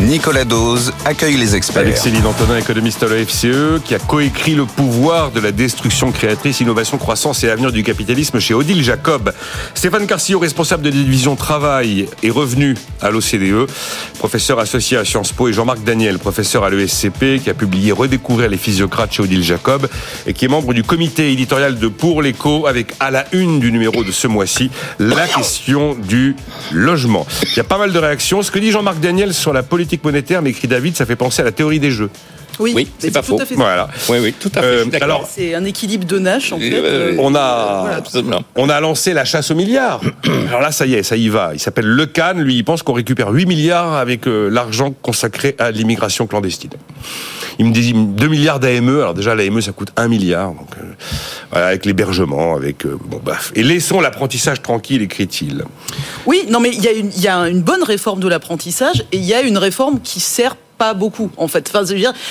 Nicolas Dose accueille les experts. Avec Céline Antonin, économiste à la FCE, qui a coécrit le pouvoir de la destruction créatrice, innovation, croissance et avenir du capitalisme chez Odile Jacob. Stéphane Carcillo, responsable de la division travail et revenus à l'OCDE, professeur associé à Sciences Po, et Jean-Marc Daniel, professeur à l'ESCP, qui a publié Redécouvrir les physiocrates chez Odile Jacob, et qui est membre du comité éditorial de Pour l'écho, avec à la une du numéro de ce mois-ci, la question du logement. Il y a pas mal de réactions. Ce que dit Jean-Marc Daniel sur la politique monétaire, m'écrit David, ça fait penser à la théorie des jeux. Oui, Oui, c'est pas tout faux. à fait ça. Voilà. Oui, oui, tout à fait. Euh, alors, C'est un équilibre de Nash, en fait. Euh, Euh, On a, Voilà. Absolument. on a lancé la chasse aux milliards. Alors là, ça y est, ça y va. Il s'appelle Le Cannes. Lui, il pense qu'on récupère 8 milliards avec euh, l'argent consacré à l'immigration clandestine. Il me dit 2 milliards d'AME. Alors déjà, l'AME, ça coûte 1 milliard. Euh, avec l'hébergement, avec... euh, bon, baf. Et laissons l'apprentissage tranquille, écrit-il. Oui, non, mais il y a une bonne réforme de l'apprentissage et il y a une réforme qui sert pas beaucoup en fait. Enfin,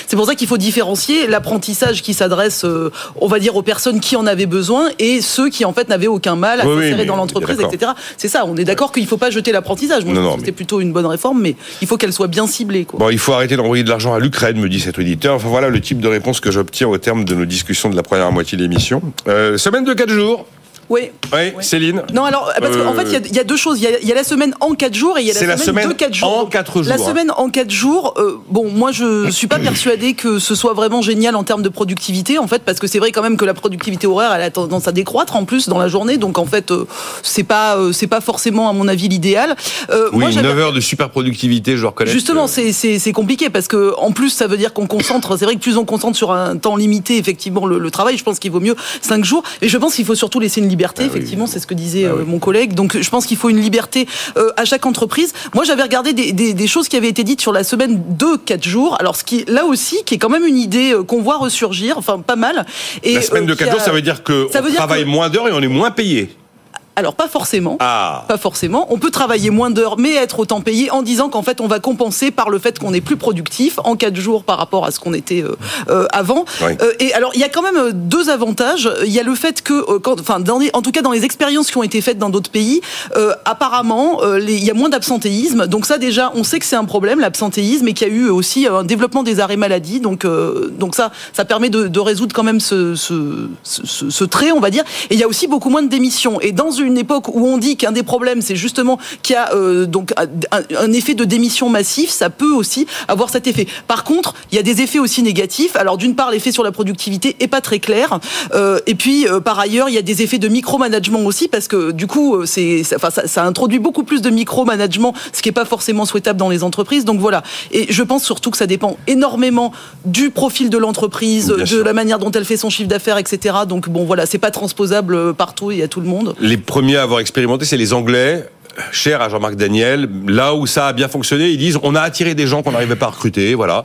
c'est pour ça qu'il faut différencier l'apprentissage qui s'adresse, euh, on va dire, aux personnes qui en avaient besoin et ceux qui en fait n'avaient aucun mal à Oui, s'insérer dans l'entreprise, etc. C'est ça. On est d'accord qu'il faut pas jeter l'apprentissage. Moi, mais- c'était plutôt une bonne réforme, mais il faut qu'elle soit bien ciblée. Quoi. Bon, il faut arrêter d'envoyer de l'argent à l'Ukraine, me dit cet auditeur. Enfin voilà le type de réponse que j'obtiens au terme de nos discussions de la première moitié de l'émission. Euh, semaine de 4 jours. Oui. Oui, Oui. Céline Non, alors, parce qu'en fait, il y a- il y, a deux choses. Il y a, il y a la semaine en 4 jours et il y a la la semaine, semaine de 4 jours. en Donc, quatre La jours, hein. semaine en 4 jours, euh, bon, moi, je suis pas persuadée que ce soit vraiment génial en termes de productivité, en fait, parce que c'est vrai quand même que la productivité horaire, elle a tendance à décroître en plus dans la journée. Donc, en fait, euh, c'est pas, euh, c'est pas forcément, à mon avis, l'idéal. Euh, Oui, moi, j'avais- 9 heures de super productivité, je reconnaître. Justement, que- c'est- compliqué parce que en plus, ça veut dire qu'on concentre. C'est vrai que plus on concentre sur un temps limité, effectivement, le, le travail. Je pense qu'il vaut mieux cinq jours. Et je pense qu'il faut surtout laisser une liberté. Ah oui. effectivement, c'est ce que disait Ah euh, oui. mon collègue. Donc, je pense qu'il faut une liberté euh, à chaque entreprise. Moi, j'avais regardé des, des- des choses qui avaient été dites sur la semaine de quatre jours. Alors, ce qui là aussi, qui est quand même une idée euh, qu'on voit ressurgir. Enfin, pas mal. Et, La semaine de qui 4 a- jours, ça veut dire qu'on travaille que- moins d'heures et on est moins payé. Alors, pas forcément. Ah Pas forcément. On peut travailler moins d'heures, mais être autant payé en disant qu'en fait, on va compenser par le fait qu'on est plus productif en quatre jours par rapport à ce qu'on était euh, euh, avant. Oui. Euh, et alors, il y a quand même euh, deux avantages. Il y a le fait que, euh, quand, enfin, dans les- en tout cas dans les expériences qui ont été faites dans d'autres pays, euh, apparemment, euh, les- il y a moins d'absentéisme. Donc ça, déjà, on sait que c'est un problème, l'absentéisme, et qu'il y a eu aussi un développement des arrêts maladie. Donc, euh, donc ça, ça permet de, de résoudre quand même ce, ce, ce- ce- ce trait, on va dire. Et il y a aussi beaucoup moins de démissions. Et dans une époque où on dit qu'un des problèmes, c'est justement qu'il y a euh, donc un, un effet de démission massif, ça peut aussi avoir cet effet. Par contre, il y a des effets aussi négatifs. Alors d'une part, l'effet sur la productivité est pas très clair. Euh, et puis euh, par ailleurs, il y a des effets de micromanagement aussi parce que du coup, c'est, ça, enfin, ça, ça introduit beaucoup plus de micromanagement, ce qui est pas forcément souhaitable dans les entreprises. Donc voilà. Et je pense surtout que ça dépend énormément du profil de l'entreprise, Bien de sûr. la manière dont elle fait son chiffre d'affaires, etc. Donc bon, voilà, c'est pas transposable partout et à tout le monde. Les premiers à avoir expérimenté, c'est les Anglais. Cher à Jean-Marc Daniel, là où ça a bien fonctionné, ils disent on a attiré des gens qu'on n'arrivait pas à recruter, voilà.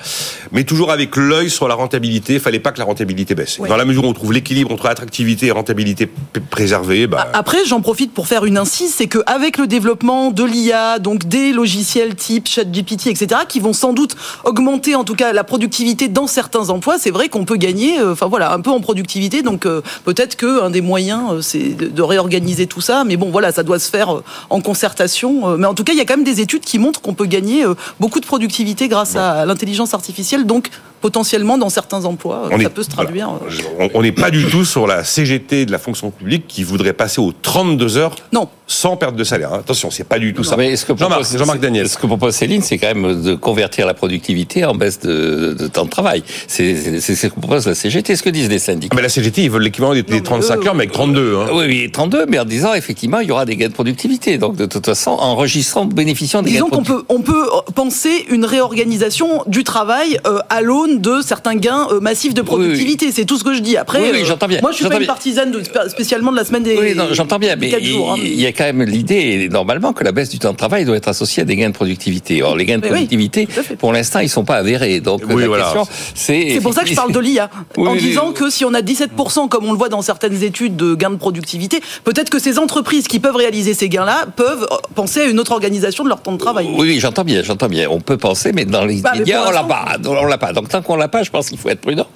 Mais toujours avec l'œil sur la rentabilité, il fallait pas que la rentabilité baisse. Ouais. Dans la mesure où on trouve l'équilibre entre attractivité et rentabilité préservée, bah, Après, j'en profite pour faire une incise, c'est qu'avec le développement de l'IA, donc des logiciels type ChatGPT, etc., qui vont sans doute augmenter en tout cas la productivité dans certains emplois, c'est vrai qu'on peut gagner, euh, enfin voilà, un peu en productivité. Donc euh, peut-être qu'un des moyens, euh, c'est de, réorganiser tout ça. Mais bon, voilà, ça doit se faire en concertation. euh, mais en tout cas, il y a quand même des études qui montrent qu'on peut gagner euh, beaucoup de productivité grâce à l'intelligence artificielle. Donc potentiellement dans certains emplois, On ça est- peut se traduire. voilà. euh, on- n'est pas du tout sur la CGT de la fonction publique qui voudrait passer aux 32 heures Non. sans perte de salaire. hein. Attention, c'est pas du tout ça. Mais ce que Jean-Marc, propose- Jean-Marc Daniel. Ce que propose Céline, c'est quand même de convertir la productivité en baisse de, de temps de travail? C'est ce que propose la CGT, ce que disent les syndicats? Ah, Mais la CGT, ils veulent l'équivalent des, des mais 35 eux, heures, mais avec 32. Hein. Oui, oui, 32, mais en disant effectivement, il y aura des gains de productivité. Donc, de toute façon, enregistrant, bénéficiant des gains Disons qu'on peut, on peut penser une réorganisation du travail euh, à l'aune de certains gains euh, massifs de productivité. C'est tout ce que je dis. Après, Oui, oui, euh, j'entends bien. moi, je suis pas une partisane de, spécialement de la semaine des. Oui, non, j'entends bien, mais quatre jours, hein, il y a quand même l'idée, normalement, que la baisse du temps de travail doit être associée à des gains de productivité. Or, les gains de productivité, pour l'instant, ils sont pas avérés. Donc, Oui, la voilà. question, c'est... C'est pour ça que je parle de l'IA. Oui, en oui, disant oui. que si on a 17%, comme on le voit dans certaines études de gains de productivité, peut-être que ces entreprises qui peuvent réaliser ces gains-là peuvent penser à une autre organisation de leur temps de travail. Oui, j'entends bien, j'entends bien. On peut penser, mais dans les Bah, médias, on l'a pas. On l'a pas. Donc, tant qu'on l'a pas, je pense qu'il faut être prudent.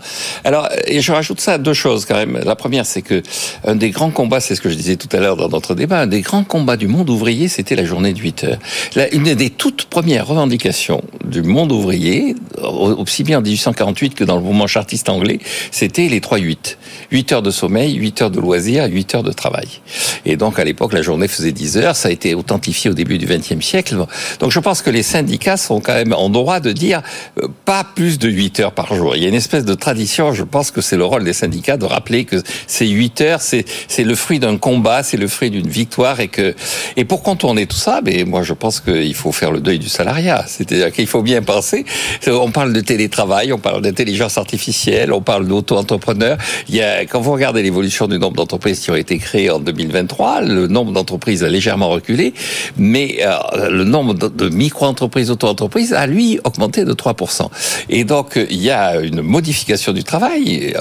Alors, et je rajoute ça deux choses quand même. La première, c'est que un des grands combats, c'est ce que je disais tout à l'heure dans notre débat, un des grands combats du monde ouvrier, c'était la journée de 8 heures. une des toutes premières revendications du monde ouvrier, aussi bien en 1848 que dans le mouvement chartiste anglais, c'était les 3-8. 8 heures de sommeil, 8 heures de loisirs, 8 heures de travail. Et donc, à l'époque, la journée faisait 10 heures. Ça a été authentifié au début du XXe siècle. Donc, je pense que les syndicats sont quand même en droit de dire euh, pas plus de 8 heures par jour. Il y a une espèce de tradition. Je pense que c'est le rôle des syndicats de rappeler que ces 8 heures, c'est, le fruit d'un combat, c'est le fruit d'une victoire et que, et pour contourner tout ça, mais moi, je pense qu'il faut faire le deuil du salariat. C'est-à-dire qu'il faut bien penser. On parle de télétravail, on parle d'intelligence artificielle, on parle d'auto-entrepreneurs. Il y a, quand vous regardez l'évolution du nombre d'entreprises qui ont été créées en 2023, le nombre d'entreprises a légèrement reculé, mais euh, le nombre de micro-entreprises, auto-entreprises a lui augmenté de 3%. Et donc il y a une modification du travail.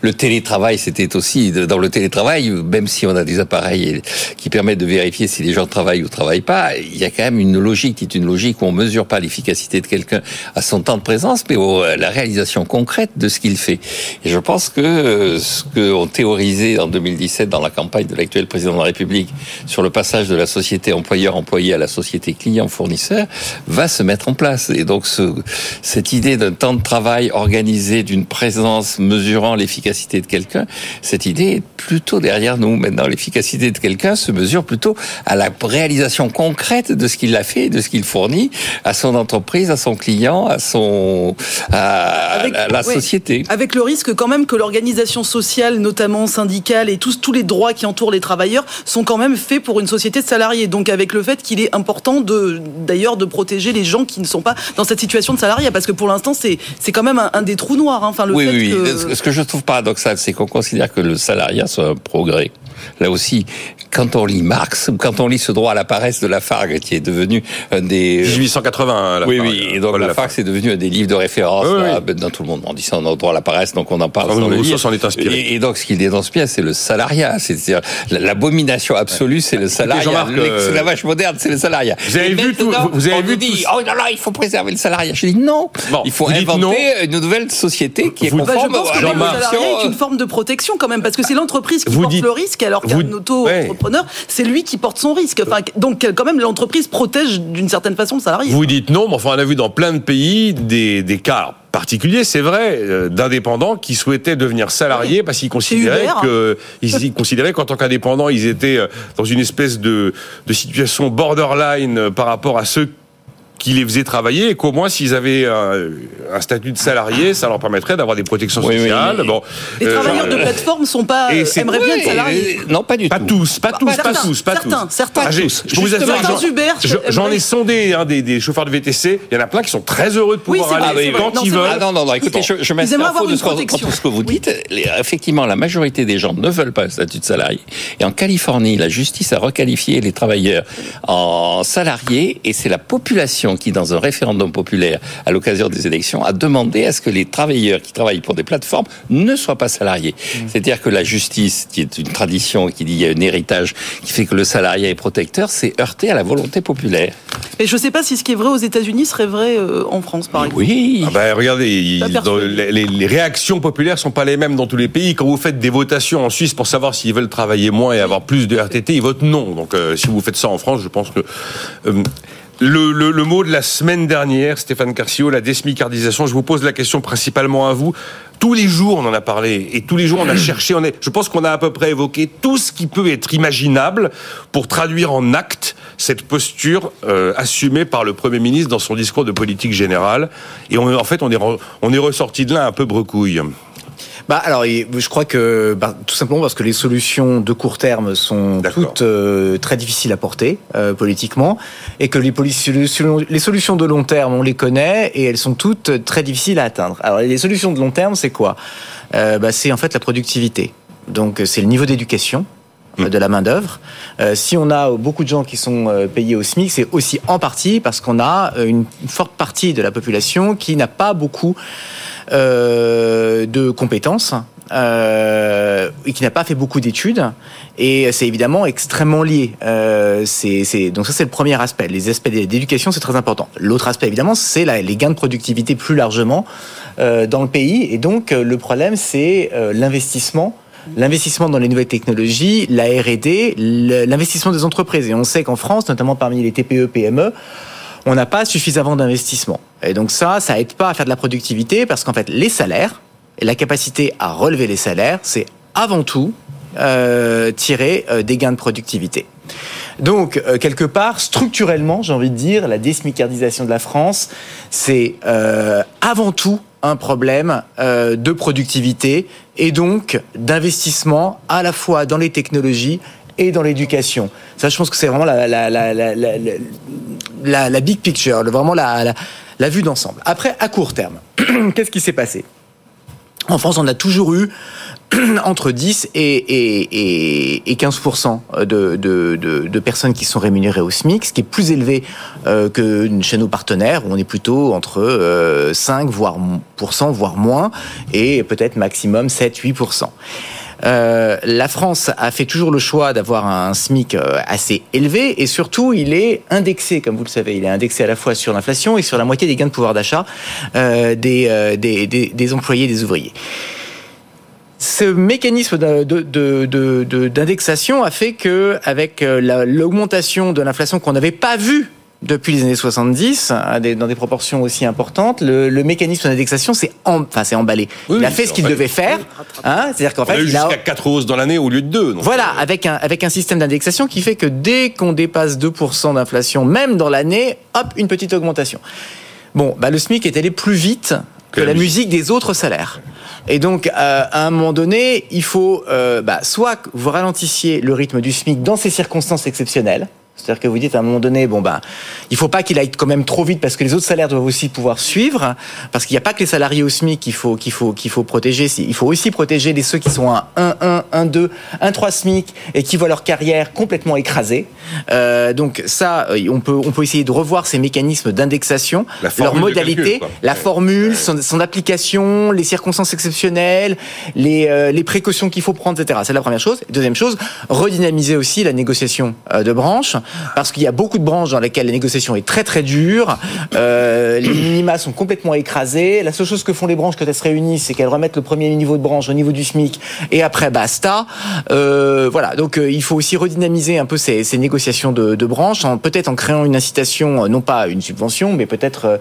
Le télétravail, c'était aussi dans le télétravail, même si on a des appareils qui permettent de vérifier si les gens travaillent ou travaillent pas, il y a quand même une logique qui est une logique où on mesure pas l'efficacité de quelqu'un à son temps de présence, mais la réalisation concrète de ce qu'il fait. Et je pense que euh, ce qu'on théorisait en 2017 dans la campagne de l'actuel président de la République sur le passage de la société employeur-employé à la société client-fournisseur va se mettre en place. Et donc ce, cette idée d'un temps de travail organisé, d'une présence mesurant l'efficacité de quelqu'un, cette idée est plutôt derrière nous. Maintenant, l'efficacité de quelqu'un se mesure plutôt à la réalisation concrète de ce qu'il a fait, de ce qu'il fournit à son entreprise, à son client, à son à, la société. Avec le risque quand même que l'organisation sociale, notamment syndicale, et tous tous les droits qui entourent les travailleurs sont quand même faits pour une société de salariés. Donc avec le fait qu'il est important de d'ailleurs de protéger les gens qui ne sont pas dans cette situation de salariat, parce que pour l'instant c'est c'est quand même un, des trous noirs. Hein. Enfin le oui, fait oui, Que... Ce que je trouve paradoxal, c'est qu'on considère que le salariat soit un progrès. Là aussi, quand on lit Marx ou quand on lit ce droit à la paresse de Lafargue, qui est devenu un des 1880. oui, oui. Et donc Lafargue, c'est devenu un des livres de référence dans tout le monde. On dit ça, on a droit à la paresse, donc on en parle. dans le livre. est inspiré. Et, donc, ce qui est inspiré, c'est le salariat. C'est-à-dire l'abomination absolue, c'est le salariat. Euh, c'est la vache moderne, c'est le salariat. Vous avez vu tout, Vous avez on vu dit, oh là là, il faut préserver le salariat. Je dis non. il faut inventer une nouvelle société qui est conforme bah, je pense que le salariat est une forme de protection quand même, parce que c'est l'entreprise qui porte le risque, alors qu'un auto-entrepreneur, c'est lui qui porte son risque. Enfin, donc, quand même, l'entreprise protège d'une certaine façon le salarié. Vous dites non, mais enfin, on a vu dans plein de pays des, des cas particuliers, c'est vrai, euh, d'indépendants qui souhaitaient devenir salariés parce qu'ils considéraient que ils considéraient qu'en tant qu'indépendants, ils étaient euh, dans une espèce de, de situation borderline par rapport à ceux qui les faisait travailler et qu'au moins s'ils avaient un, un, statut de salarié, ça leur permettrait d'avoir des protections sociales. Bon, les euh, travailleurs de plateforme sont pas et aimeraient bien être salariés. Non, pas du pas tout. Tous, pas tous, pas tous, pas certains, tous. Certains, ah, tous. Je vous assure, j'en ai sondé hein, des, des, chauffeurs de VTC. Il y en a plein qui sont très heureux de pouvoir oui, aller vrai, quand ils veulent. Ah non, non, non. Écoutez, je, je mets en faux de ce que vous dites. Effectivement, la majorité des gens ne veulent pas le statut de salarié. Et en Californie, la justice a requalifié les travailleurs en salariés et c'est la population qui, dans un référendum populaire à l'occasion des élections a demandé à ce que les travailleurs qui travaillent pour des plateformes ne soient pas salariés. Mmh. C'est-à-dire que la justice, qui est une tradition, qui dit qu'il y a un héritage qui fait que le salariat est protecteur, s'est heurté à la volonté populaire. Et je ne sais pas si ce qui est vrai aux États-Unis serait vrai euh, en France, par exemple. Oui. Ah ben, regardez, les, les, réactions populaires sont pas les mêmes dans tous les pays. Quand vous faites des votations en Suisse pour savoir s'ils veulent travailler moins et avoir plus de RTT, ils votent non. Donc, euh, si vous faites ça en France, je pense que euh, le, le, mot de la semaine dernière, Stéphane Carcio, la désmicardisation. Je vous pose la question principalement à vous. Tous les jours, on en a parlé et tous les jours, on a cherché. On est, je pense qu'on a à peu près évoqué tout ce qui peut être imaginable pour traduire en acte cette posture euh, assumée par le Premier ministre dans son discours de politique générale. Et on, en fait, on est, on est ressorti de là un peu brecouille. Bah alors, je crois que bah, tout simplement parce que les solutions de court terme sont toutes euh, très difficiles à porter euh, politiquement, et que les, les solutions de long terme, on les connaît et elles sont toutes très difficiles à atteindre. Alors les solutions de long terme, c'est quoi? Euh, bah, C'est en fait la productivité. Donc c'est le niveau d'éducation mmh. de la main d'œuvre. si on a beaucoup de gens qui sont payés au SMIC, c'est aussi en partie parce qu'on a une forte partie de la population qui n'a pas beaucoup euh, de compétences. Euh, et qui n'a pas fait beaucoup d'études et c'est évidemment extrêmement lié. Euh, donc ça c'est le premier aspect. Les aspects d'éducation c'est très important. L'autre aspect évidemment c'est les gains de productivité plus largement dans le pays. Et donc, le problème, c'est l'investissement l'investissement dans les nouvelles technologies, la R&D, l'investissement des entreprises. Et on sait qu'en France, notamment parmi les TPE, PME, on n'a pas suffisamment d'investissement. Et donc ça, ça aide pas à faire de la productivité parce qu'en fait, les salaires et la capacité à relever les salaires, c'est avant tout euh, tirer euh, des gains de productivité. Donc, euh, quelque part, structurellement, j'ai envie de dire, la désmicardisation de la France, c'est avant tout un problème euh, de productivité et donc d'investissement à la fois dans les technologies et dans l'éducation. Ça, je pense que c'est vraiment la, big picture, vraiment la vue d'ensemble. Après, à court terme, qu'est-ce qui s'est passé? En France, on a toujours eu entre 10 et, 15% de, de, personnes qui sont rémunérées au SMIC, ce qui est plus élevé euh, que chez nos partenaires, où on est plutôt entre 5 euh, voire, voire moins, et peut-être maximum 7-8%. Euh, la France a fait toujours le choix d'avoir un SMIC assez élevé et surtout il est indexé, comme vous le savez, il est indexé à la fois sur l'inflation et sur la moitié des gains de pouvoir d'achat des, des, des employés, des ouvriers ce mécanisme d'indexation a fait que, avec euh, l'augmentation de l'inflation qu'on n'avait pas vue depuis les années 70, dans des proportions aussi importantes, le, mécanisme d'indexation s'est enfin, emballé. il a fait ce qu'il devait faire. Hein, C'est-à-dire qu'en fait, il a jusqu'à 4 hausses dans l'année au lieu de 2. voilà, euh, avec un, avec un système d'indexation qui fait que dès qu'on dépasse 2% d'inflation, même dans l'année, hop, une petite augmentation. Bon, bah, le SMIC est allé plus vite que, la musique des autres salaires. Et donc, euh, à un moment donné, il faut euh, bah, soit que vous ralentissiez le rythme du SMIC dans ces circonstances exceptionnelles, c'est-à-dire que vous dites à un moment donné, bon ben, il faut pas qu'il aille quand même trop vite parce que les autres salaires doivent aussi pouvoir suivre, parce qu'il n'y a pas que les salariés au SMIC qu'il faut qu'il faut qu'il faut protéger. Il faut aussi protéger les ceux qui sont à 1 1 1 2 1 3 SMIC et qui voient leur carrière complètement écrasée. Euh, donc ça, euh, on peut on peut essayer de revoir ces mécanismes d'indexation, leur modalité, la formule, son, application, les circonstances exceptionnelles, les euh, les précautions qu'il faut prendre, etc. C'est la première chose. Deuxième chose, redynamiser aussi la négociation euh, de branche parce qu'il y a beaucoup de branches dans lesquelles la négociation est très très dure. Euh, les minima sont complètement écrasés. La seule chose que font les branches quand elles se réunissent, c'est qu'elles remettent le premier niveau de branche au niveau du SMIC et après basta. Euh, voilà, donc euh, il faut aussi redynamiser un peu ces, ces négociations de, de branches, peut-être en créant une incitation, non pas une subvention, mais peut-être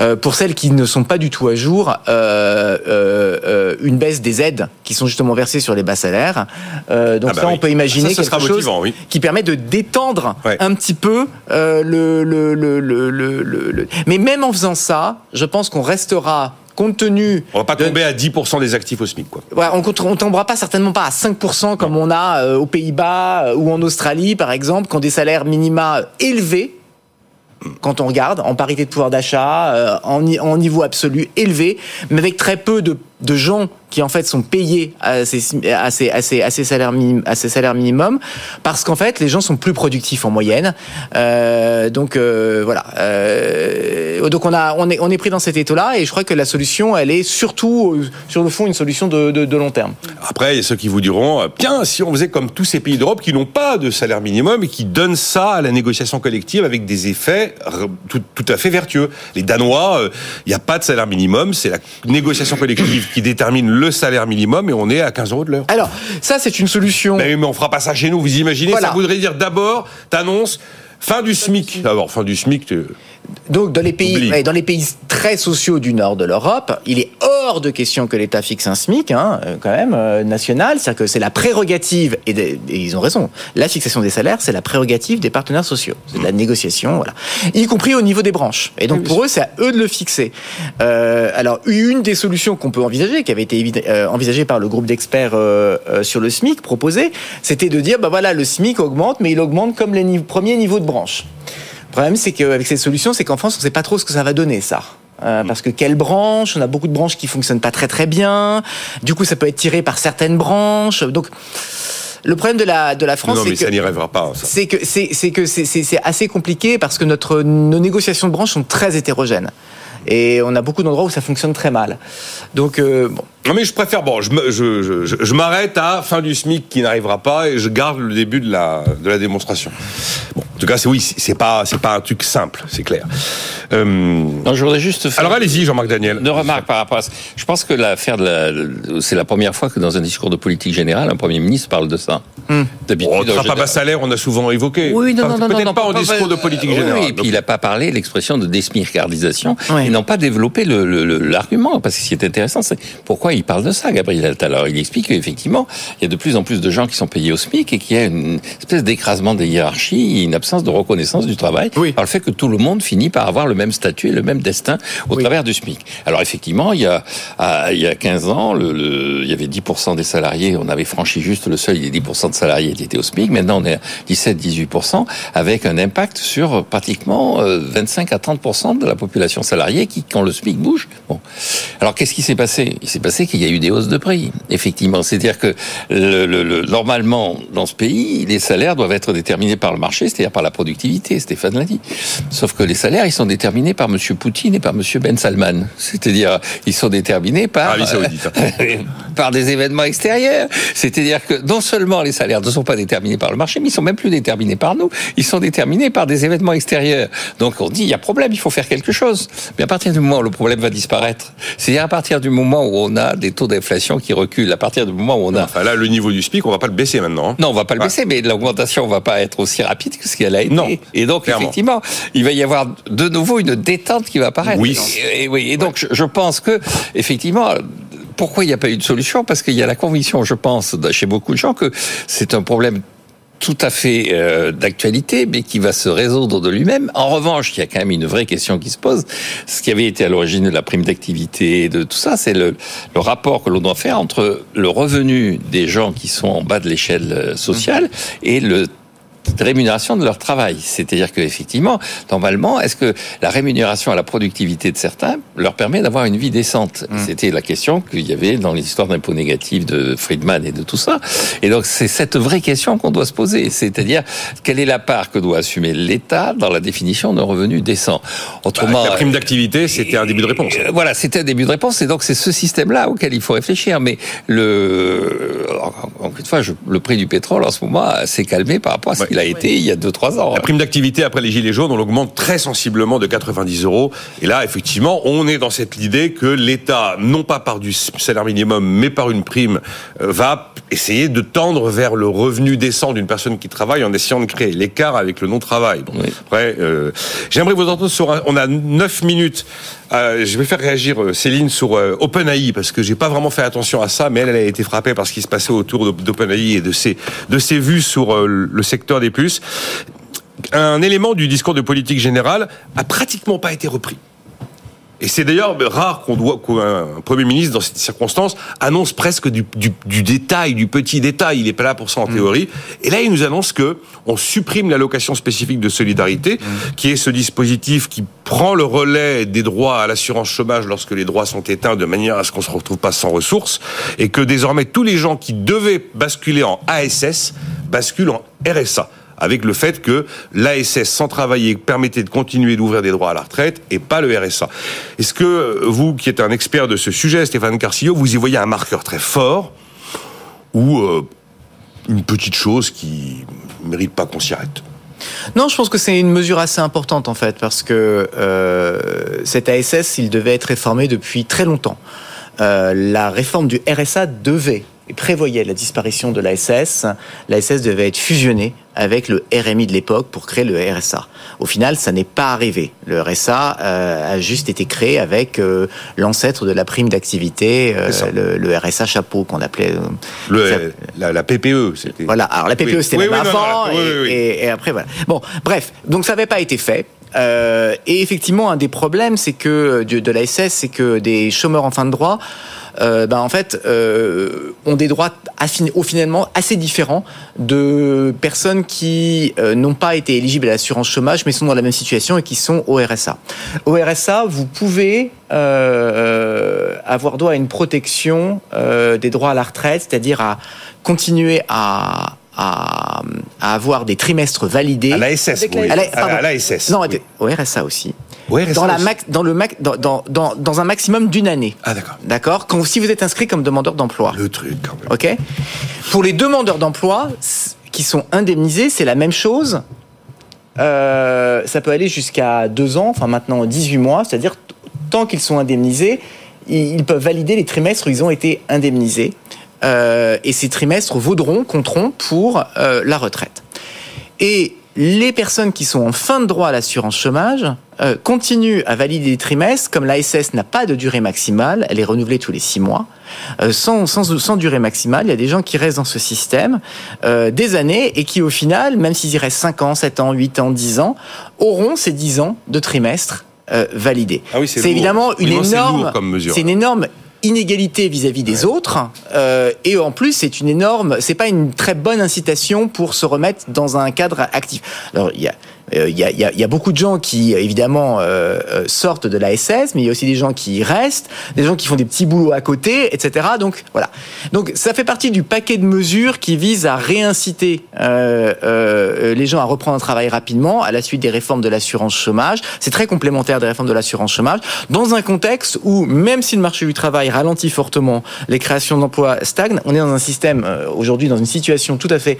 euh, pour celles qui ne sont pas du tout à jour, une baisse des aides qui sont justement versées sur les bas salaires. donc ah bah ça, on peut imaginer quelque chose qui permet de détendre un petit peu euh, le, le, le, le, Mais même en faisant ça, je pense qu'on restera compte tenu. On va pas tomber à 10% des actifs au SMIC, quoi. Ouais, on, on tombera pas certainement pas à 5% comme on a euh, aux Pays-Bas euh, ou en Australie, par exemple, qui ont des salaires minima élevés quand on regarde, en parité de pouvoir d'achat, en, en, niveau absolu élevé, mais avec très peu de, de gens qui en fait sont payés à ces, salaires, minimums parce qu'en fait les gens sont plus productifs en moyenne. Euh, donc euh, voilà. Euh, donc on est pris dans cet état-là et je crois que la solution elle est surtout sur le fond une solution de, long terme. Après il y a ceux qui vous diront bien si on faisait comme tous ces pays d'Europe qui n'ont pas de salaire minimum et qui donnent ça à la négociation collective avec des effets tout, à fait vertueux. Les Danois il n'y a pas de salaire minimum c'est la négociation collective qui détermine le salaire minimum et on est à 15 euros de l'heure. Alors, ça, c'est une solution. Mais, mais on fera pas ça chez nous, vous imaginez Ça voudrait dire d'abord, t'annonces fin du SMIC. D'abord, fin du SMIC, donc dans les pays, dans les pays très sociaux du nord de l'Europe, il est hors de question que l'État fixe un SMIC, hein, euh, quand même euh, national. C'est-à-dire que c'est la prérogative et, ils ont raison. La fixation des salaires, c'est la prérogative des partenaires sociaux. C'est de la négociation, voilà, y compris au niveau des branches. Et donc pour eux, c'est à eux de le fixer. Euh, alors une des solutions qu'on peut envisager, qui avait été euh, envisagée par le groupe d'experts sur le SMIC proposé, c'était de dire bah voilà, le SMIC augmente, mais il augmente comme les premiers niveaux de branche. Le problème, c'est qu'avec ces solutions, c'est qu'en France, on ne sait pas trop ce que ça va donner, ça. Euh, parce que quelle branche? On a beaucoup de branches qui fonctionnent pas très très bien. Du coup, ça peut être tiré par certaines branches. Donc, le problème de la de la France, c'est que ça n'y rêvera pas. C'est que c'est que c'est assez compliqué parce que notre nos négociations de branches sont très hétérogènes. Et on a beaucoup d'endroits où ça fonctionne très mal. Donc, euh, bon. Non, mais je préfère, bon, je, je, je, je m'arrête à fin du SMIC qui n'arrivera pas et je garde le début de la, de la démonstration. Bon, tout cas, c'est oui, c'est pas, c'est pas un truc simple, c'est clair. Euh... Non, je voudrais juste faire. Alors allez-y, Jean-Marc Daniel. Une remarque par rapport à ça. Je pense que l'affaire de la, c'est la première fois que dans un discours de politique générale, un premier ministre parle de ça. Hum. D'habitude, oh, le bas salaire, on a souvent évoqué. Oui, non, non, non, peut-être pas en discours de politique générale. Oui, et puis il n'a pas parlé l'expression de désmircardisation. Oui. Ils n'ont pas développé l'argument le, parce que ce qui est intéressant, c'est pourquoi il parle de ça, Gabriel Alors il explique qu'effectivement, il y a de plus en plus de gens qui sont payés au SMIC et qu'il y a une espèce d'écrasement des hiérarchies, une absence de reconnaissance du travail, oui. par le fait que tout le monde finit par avoir le même statut et le même destin au oui. travers du SMIC. Alors effectivement, il y a, il y a 15 ans, le, le, il y avait 10% des salariés, on avait franchi juste le seuil des 10% de salariés qui étaient au SMIC, maintenant on est à 17-18%, avec un impact sur pratiquement 25 euh, à 30% de la population salariée qui, quand le SMIC bouge, bon. Alors qu'est-ce qui s'est passé? Il s'est passé qu'il y a eu des hausses de prix, effectivement. C'est-à-dire que le, le, normalement, dans ce pays, les salaires doivent être déterminés par le marché, c'est-à-dire par la productivité, Stéphane l'a dit. Sauf que les salaires, ils sont déterminés par M. Poutine et par M. Ben Salman. C'est-à-dire, ils sont déterminés par, euh, par des événements extérieurs. C'est-à-dire que non seulement les salaires ne sont pas déterminés par le marché, mais ils sont même plus déterminés par nous. Ils sont déterminés par des événements extérieurs. Donc on dit, il y a problème, il faut faire quelque chose. Mais à partir du moment où le problème va disparaître, c'est-à-dire à partir du moment où on a des taux d'inflation qui reculent, à partir du moment où on a... Enfin là, le niveau du SPIC, on va pas le baisser maintenant. Hein. Non, on va pas le baisser, mais l'augmentation va pas être aussi rapide que ce qu'elle a été. Non. Et donc, effectivement, il va y avoir de nouveau une détente qui va apparaître. Oui. Et, oui. Et donc, je pense que, effectivement, pourquoi il n'y a pas eu de solution? Parce qu'il y a la conviction, je pense, chez beaucoup de gens, que c'est un problème tout à fait euh, d'actualité, mais qui va se résoudre de lui-même. En revanche, il y a quand même une vraie question qui se pose. Ce qui avait été à l'origine de la prime d'activité, de tout ça, c'est le, le, rapport que l'on doit faire entre le revenu des gens qui sont en bas de l'échelle euh, sociale et le rémunération de leur travail. C'est-à-dire que effectivement, normalement, est-ce que la rémunération à la productivité de certains leur permet d'avoir une vie décente? Mmh. C'était la question qu'il y avait dans les histoires d'impôts négatifs de Friedman et de tout ça. Et donc c'est cette vraie question qu'on doit se poser, c'est-à-dire quelle est la part que doit assumer l'État dans la définition d'un revenu décent? Autrement, bah, la prime d'activité, c'était un début de réponse. Euh, voilà, c'était un début de réponse, et donc c'est ce système-là auquel il faut réfléchir. Mais le, encore une fois, je, le prix du pétrole en ce moment s'est calmé par rapport à ce qu'il a été il y a 2-3 ans. La prime d'activité après les Gilets jaunes, on l'augmente très sensiblement de 90 euros. Et là, effectivement, on est dans cette idée que l'État, non pas par du salaire minimum, mais par une prime, euh, va essayer de tendre vers le revenu décent d'une personne qui travaille en essayant de créer l'écart avec le non-travail. Bon, Après, euh, j'aimerais vous entendre sur... On a 9 minutes. Euh, je vais faire réagir euh, Céline sur euh, OpenAI parce que j'ai pas vraiment fait attention à ça, mais elle, elle a été frappée par ce qui se passait autour d'OpenAI et de ses, de ses vues sur euh, le secteur des puces. Un élément du discours de politique générale a pratiquement pas été repris. Et c'est d'ailleurs rare qu'on doit qu'un Premier ministre, dans cette circonstance, annonce presque du, du, du, détail, du petit détail. Il n'est pas là pour ça en mm. théorie. Et là, il nous annonce que on supprime l'allocation spécifique de solidarité, mm. qui est ce dispositif qui prend le relais des droits à l'assurance chômage lorsque les droits sont éteints, de manière à ce qu'on se retrouve pas sans ressources, et que désormais tous les gens qui devaient basculer en ASS basculent en RSA avec le fait que l'ASS sans travailler permettait de continuer d'ouvrir des droits à la retraite et pas le RSA. Est-ce que vous, qui êtes un expert de ce sujet, Stéphane Carcillo, vous y voyez un marqueur très fort ou euh, une petite chose qui mérite pas qu'on s'y arrête? Non, je pense que c'est une mesure assez importante en fait, parce que euh, cet ASS, il devait être réformé depuis très longtemps. Euh, la réforme du RSA devait prévoyait la disparition de l'ASS, l'ASS devait être fusionnée avec le RMI de l'époque pour créer le RSA. Au final, ça n'est pas arrivé. Le RSA euh, a juste été créé avec euh, l'ancêtre de la prime d'activité, euh, le, le, RSA chapeau qu'on appelait. Le, la, la, PPE, c'était. Voilà. Alors la PPE, c'était même avant, et, et, après voilà. Bon, bref. Donc ça n'avait pas été fait. Euh, et effectivement, un des problèmes, c'est que de, de l'ASS, c'est que des chômeurs en fin de droit euh, ben en fait, euh, ont des droits au finalement assez différents de personnes qui euh, n'ont pas été éligibles à l'assurance chômage, mais sont dans la même situation et qui sont au RSA. Au RSA, vous pouvez euh, avoir droit à une protection des droits à la retraite, c'est-à-dire à continuer à, à, avoir des trimestres validés. À l'ASS, oui. À l'ASS. Non, oui. au RSA aussi dans, la max, dans, le max, dans, dans, dans, un maximum d'une année. Ah d'accord. D'accord Quand si vous êtes inscrit comme demandeur d'emploi. Le truc quand même. Ok. Pour les demandeurs d'emploi qui sont indemnisés, c'est la même chose. euh, ça peut aller jusqu'à deux ans, enfin maintenant 18 mois, c'est-à-dire tant qu'ils sont indemnisés, ils peuvent valider les trimestres où ils ont été indemnisés. Euh, et ces trimestres vaudront, compteront pour euh, la retraite. Et les personnes qui sont en fin de droit à l'assurance chômage euh, continuent à valider les trimestres, comme l'ASS n'a pas de durée maximale, elle est renouvelée tous les six mois, euh, sans, sans, sans, durée maximale, il y a des gens qui restent dans ce système euh, des années et qui au final, même s'ils y restent 5 ans, 7 ans, 8 ans, 10 ans, auront ces 10 ans de trimestre euh, validés. Ah oui, c'est évidemment une énorme, c'est une énorme inégalité vis-à-vis des autres euh, et en plus c'est une énorme c'est pas une très bonne incitation pour se remettre dans un cadre actif. Alors il y a il euh, y, a, y, a, y, a, beaucoup de gens qui évidemment euh, euh sortent de la SS, mais il y a aussi des gens qui restent, des gens qui font des petits boulots à côté, etc. Donc voilà. Donc ça fait partie du paquet de mesures qui vise à réinciter euh, euh, les gens à reprendre un travail rapidement à la suite des réformes de l'assurance chômage. C'est très complémentaire des réformes de l'assurance chômage dans un contexte où même si le marché du travail ralentit fortement, les créations d'emplois stagnent, on est dans un système aujourd'hui dans une situation tout à fait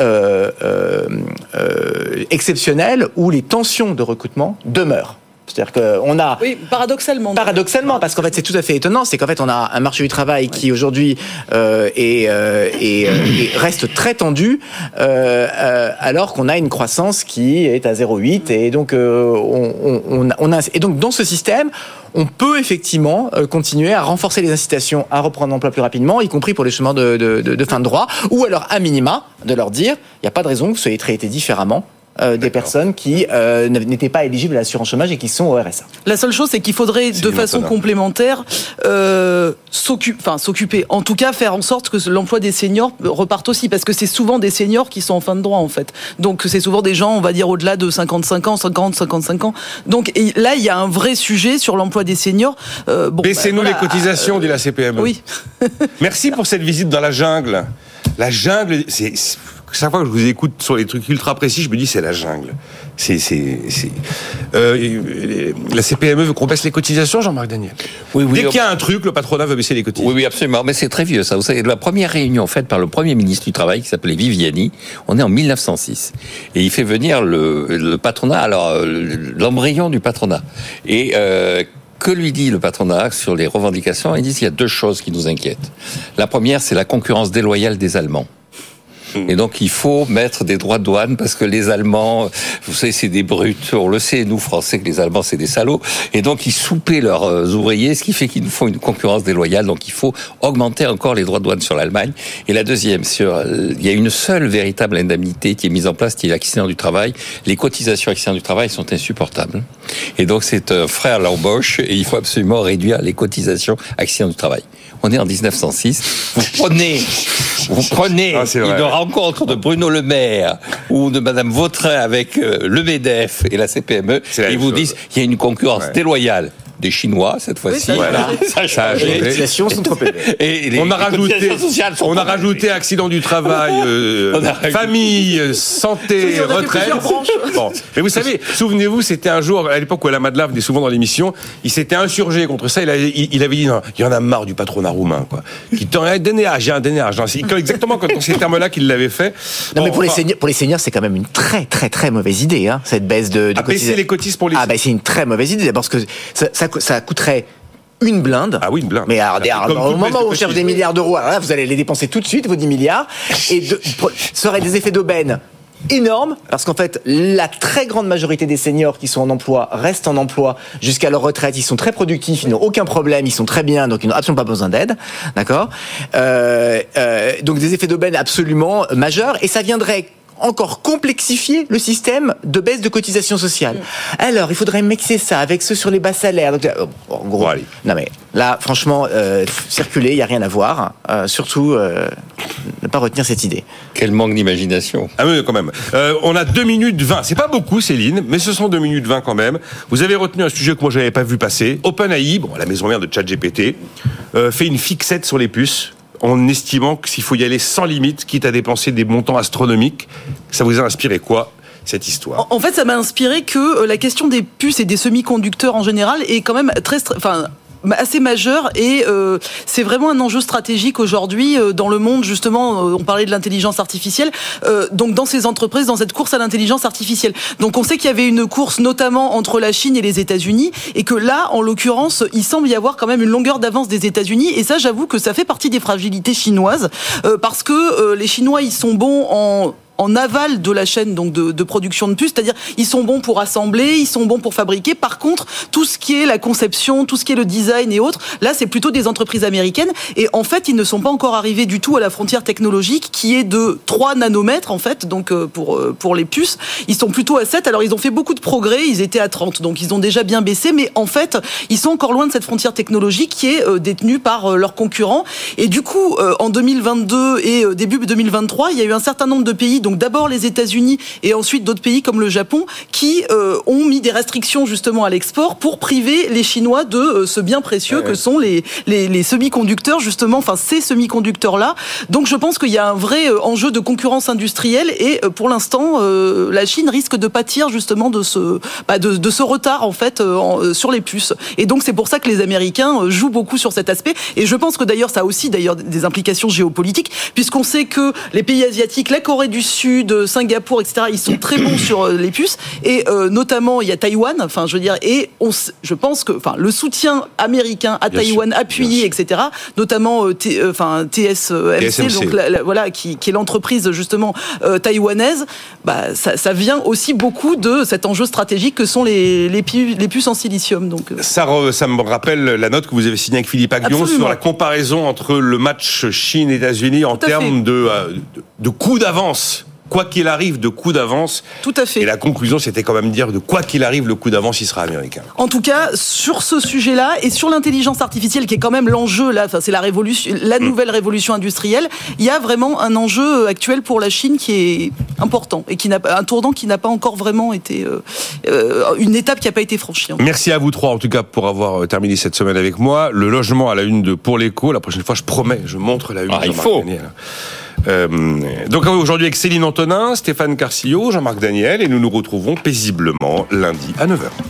euh, euh, euh, exceptionnel où les tensions de recrutement demeurent. C'est-à-dire qu'on a. Oui, paradoxalement. Paradoxalement, parce qu'en fait, c'est tout à fait étonnant. C'est qu'en fait, on a un marché du travail qui aujourd'hui euh, est, euh, est, est, reste très tendu, euh, alors qu'on a une croissance qui est à 0,8 et donc on, on, on, a et donc dans ce système, on peut effectivement continuer à renforcer les incitations à reprendre l'emploi plus rapidement, y compris pour les chemins de fin de droit, ou alors à minima de leur dire, il n'y a pas de raison que vous soyez traité différemment euh, des personnes qui euh, n'étaient pas éligibles à l'assurance chômage et qui sont au RSA. La seule chose, c'est qu'il faudrait de façon complémentaire euh, s'occuper, en tout cas faire en sorte que l'emploi des seniors reparte aussi, parce que c'est souvent des seniors qui sont en fin de droit en fait. Donc c'est souvent des gens, on va dire au-delà de 55 ans, 50, 55 ans. Donc et là, il y a un vrai sujet sur l'emploi des seniors. Euh, bon, Baissez-nous bah, voilà, les cotisations, dit la CPME. Oui. Merci pour cette visite dans la jungle. La jungle, c'est chaque fois que je vous écoute sur les trucs ultra précis, je me dis c'est la jungle. C'est, c'est, c'est... Euh, la CPME veut qu'on baisse les cotisations, Jean-Marc Daniel. Oui, oui. Dès qu'il y a un truc, le patronat veut baisser les cotisations. Oui, oui, absolument. Mais c'est très vieux, ça. Vous savez, la première réunion faite par le premier ministre du Travail, qui s'appelait Viviani, on est en 1906. Et il fait venir le, le patronat, alors, l'embryon du patronat. Et, euh, que lui dit le patronat sur les revendications? Il dit qu'il y a deux choses qui nous inquiètent. La première, c'est la concurrence déloyale des Allemands. Mm. Et donc il faut mettre des droits de douane parce que les Allemands, vous savez, c'est des brutes. On le sait, nous Français, que les Allemands c'est des salauds. Et donc ils soupaient leurs euh, ouvriers, ce qui fait qu'ils nous font une concurrence déloyale. Donc il faut augmenter encore les droits de douane sur l'Allemagne. Et la deuxième, sur, il y a une seule véritable indemnité qui est mise en place, qui est l'accident du travail. Les cotisations accident du travail sont insupportables. Et donc c'est un frère l'embauche et il faut absolument réduire les cotisations accident du travail. On est en 1906. Vous prenez, vous prenez ah, une rencontre de Bruno Le Maire ou de Madame Vautrin avec euh, le MEDEF et la CPME, et ils vous disent qu'il y a une concurrence ouais. déloyale des Chinois cette fois-ci. Oui, voilà. Ça, ça a changé. Les sont trop Et les on a rajouté, on a rajouté accident du travail, euh, famille, santé, retraite. Bon. Mais vous savez, souvenez-vous, c'était un jour à l'époque où la Madeleine venait souvent dans l'émission, il s'était insurgé contre ça. Il avait, il, avait dit non, il y en a marre du patronat roumain, quoi. Qui t'en a donné j'ai un donné âge. Exactement dans ces termes-là qu'il l'avait fait. Non, bon, mais pour, enfin, les seniors, pour les seniors, c'est quand même une très très très mauvaise idée, hein, cette baisse de. de à baisser les cotises pour les. Ah bah c'est une très mauvaise idée d'abord parce que ça, ça ça coûterait une blinde. Ah oui, une blinde. Mais alors, alors, au moment où on cherche des milliards d'euros, alors là, vous allez les dépenser tout de suite, vos 10 milliards. Et de, ça aurait des effets d'aubaine énormes parce qu'en fait, la très grande majorité des seniors qui sont en emploi restent en emploi jusqu'à leur retraite. Ils sont très productifs, ils n'ont aucun problème, ils sont très bien, donc ils n'ont absolument pas besoin d'aide. D'accord? Euh, euh, Donc des effets d'aubaine absolument majeurs. Et ça viendrait encore complexifier le système de baisse de cotisation sociale. Mmh. Alors, il faudrait mixer ça avec ceux sur les bas salaires. Donc, euh, en gros, bon, non mais là, franchement, euh, circuler, il y a rien à voir. Euh, surtout, euh, ne pas retenir cette idée. Quel manque d'imagination. Ah oui, quand même. Euh, on a 2 minutes 20. C'est pas beaucoup, Céline, mais ce sont 2 minutes 20 quand même. Vous avez retenu un sujet que moi, je n'avais pas vu passer. OpenAI, bon, la maison mère de ChatGPT, fait une fixette sur les puces en estimant que s'il faut y aller sans limite, quitte à dépenser des montants astronomiques. Ça vous a inspiré quoi cette histoire? En fait, ça m'a inspiré que la question des puces et des semi-conducteurs en général est quand même très, enfin, assez majeur et euh, c'est vraiment un enjeu stratégique aujourd'hui euh, dans le monde. Justement, euh, on parlait de l'intelligence artificielle. donc dans ces entreprises, dans cette course à l'intelligence artificielle. Donc on sait qu'il y avait une course notamment entre la Chine et les États-Unis et que là, en l'occurrence, il semble y avoir quand même une longueur d'avance des États-Unis. Et ça, j'avoue que ça fait partie des fragilités chinoises parce que les Chinois, ils sont bons en en aval de la chaîne donc de, production de puces, c'est-à-dire ils sont bons pour assembler, ils sont bons pour fabriquer. Par contre, tout ce qui est la conception, tout ce qui est le design et autres, là c'est plutôt des entreprises américaines. Et en fait ils ne sont pas encore arrivés du tout à la frontière technologique qui est de 3 nanomètres en fait donc euh, pour euh, pour les puces, ils sont plutôt à 7. Alors ils ont fait beaucoup de progrès, ils étaient à 30 donc ils ont déjà bien baissé. Mais en fait, ils sont encore loin de cette frontière technologique qui est euh, détenue par leurs concurrents. Et du coup en 2022 et début 2023, il y a eu un certain nombre de pays donc d'abord les États-Unis et ensuite d'autres pays comme le Japon qui euh, ont mis des restrictions justement à l'export pour priver les Chinois de euh, ce bien précieux que sont les, les, semi-conducteurs justement, enfin ces semi-conducteurs-là. Donc je pense qu'il y a un vrai euh, enjeu de concurrence industrielle et pour l'instant la Chine risque de pâtir justement de ce, bah, de, ce retard en fait sur les puces. Et donc c'est pour ça que les Américains jouent beaucoup sur cet aspect. Et je pense que d'ailleurs ça a aussi d'ailleurs des implications géopolitiques puisqu'on sait que les pays asiatiques, la Corée du Sud, Singapour, etc. Ils sont très bons sur euh, les puces et euh, notamment il y a Taïwan. Enfin, je veux dire, et on, je pense que, enfin, le soutien américain à Taïwan appuyé, etc. Notamment, euh, enfin, TSMC, donc voilà, qui, qui est l'entreprise justement taïwanaise. Bah, ça, ça, vient aussi beaucoup de cet enjeu stratégique que sont les, les, puces, les puces en silicium. Donc ça, ça me rappelle la note que vous avez signée avec Philippe Aguillon sur la comparaison entre le match Chine-États-Unis en termes de, de, de coût d'avance quoi qu'il arrive, de coup d'avance. Tout à fait. Et la conclusion, c'était quand même dire de quoi qu'il arrive, le coup d'avance, il sera américain. En tout cas, sur ce sujet-là et sur l'intelligence artificielle, qui est quand même l'enjeu là, enfin, c'est la révolution, la mm. nouvelle révolution industrielle. Il y a vraiment un enjeu actuel pour la Chine qui est important et qui n'a un tournant qui n'a pas encore vraiment été euh, euh, une étape qui n'a pas été franchie. Merci à vous trois en tout cas pour avoir euh, terminé cette semaine avec moi. Le logement à la une de pour l'écho. La prochaine fois, je promets, je montre la une. Ah, il faut. Euh, donc aujourd'hui avec Céline Antonin, Stéphane Carcillo, Jean-Marc Daniel et nous nous retrouvons paisiblement lundi à 9h.